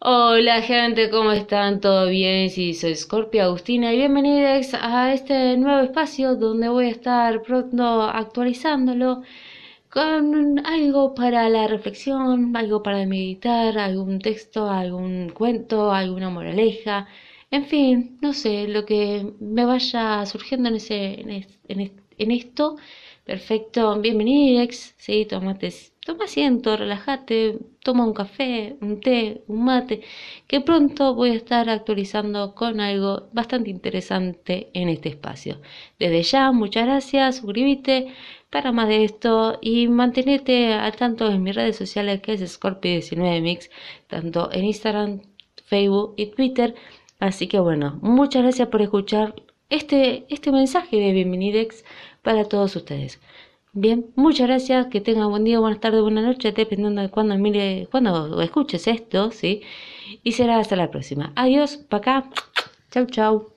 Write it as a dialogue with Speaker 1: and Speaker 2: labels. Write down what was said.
Speaker 1: Hola gente, ¿cómo están? ¿Todo bien? Sí, soy Scorpio Agustina y bienvenidos a este nuevo espacio donde voy a estar pronto actualizándolo con algo para la reflexión, algo para meditar, algún texto, algún cuento, alguna moraleja, en fin, no sé, lo que me vaya surgiendo en, ese, en, en esto. Perfecto, bienvenidos, sí, tomates toma asiento, relájate, toma un café, un té, un mate, que pronto voy a estar actualizando con algo bastante interesante en este espacio. Desde ya, muchas gracias, suscríbete para más de esto y mantenete al tanto en mis redes sociales que es Scorpio19mix, tanto en Instagram, Facebook y Twitter. Así que bueno, muchas gracias por escuchar este, este mensaje de Bienvenidex para todos ustedes. Bien, muchas gracias, que tengan buen día, buenas tardes, buenas noches, dependiendo de cuándo mire, cuando escuches esto, ¿sí? Y será hasta la próxima. Adiós, pa' acá. Chau, chau.